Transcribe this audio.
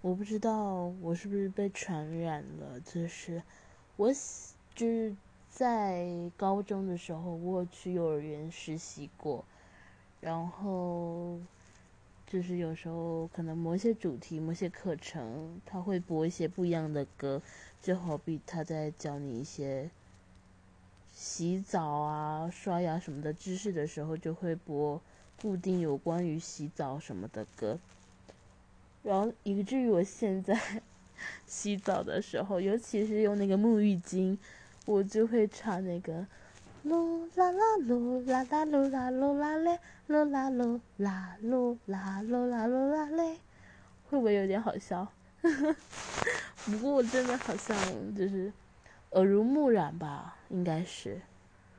我不知道我是不是被传染了，就是我就是在高中的时候，我去幼儿园实习过，然后就是有时候可能某些主题、某些课程，他会播一些不一样的歌，就好比他在教你一些。洗澡啊、刷牙什么的知识的时候，就会播固定有关于洗澡什么的歌，然后以至于我现在 洗澡的时候，尤其是用那个沐浴巾，我就会唱那个噜啦啦噜啦啦噜啦噜啦嘞，噜啦噜啦噜啦噜啦噜啦嘞，会不会有点好笑？不过我真的好像就是。耳濡目染吧，应该是。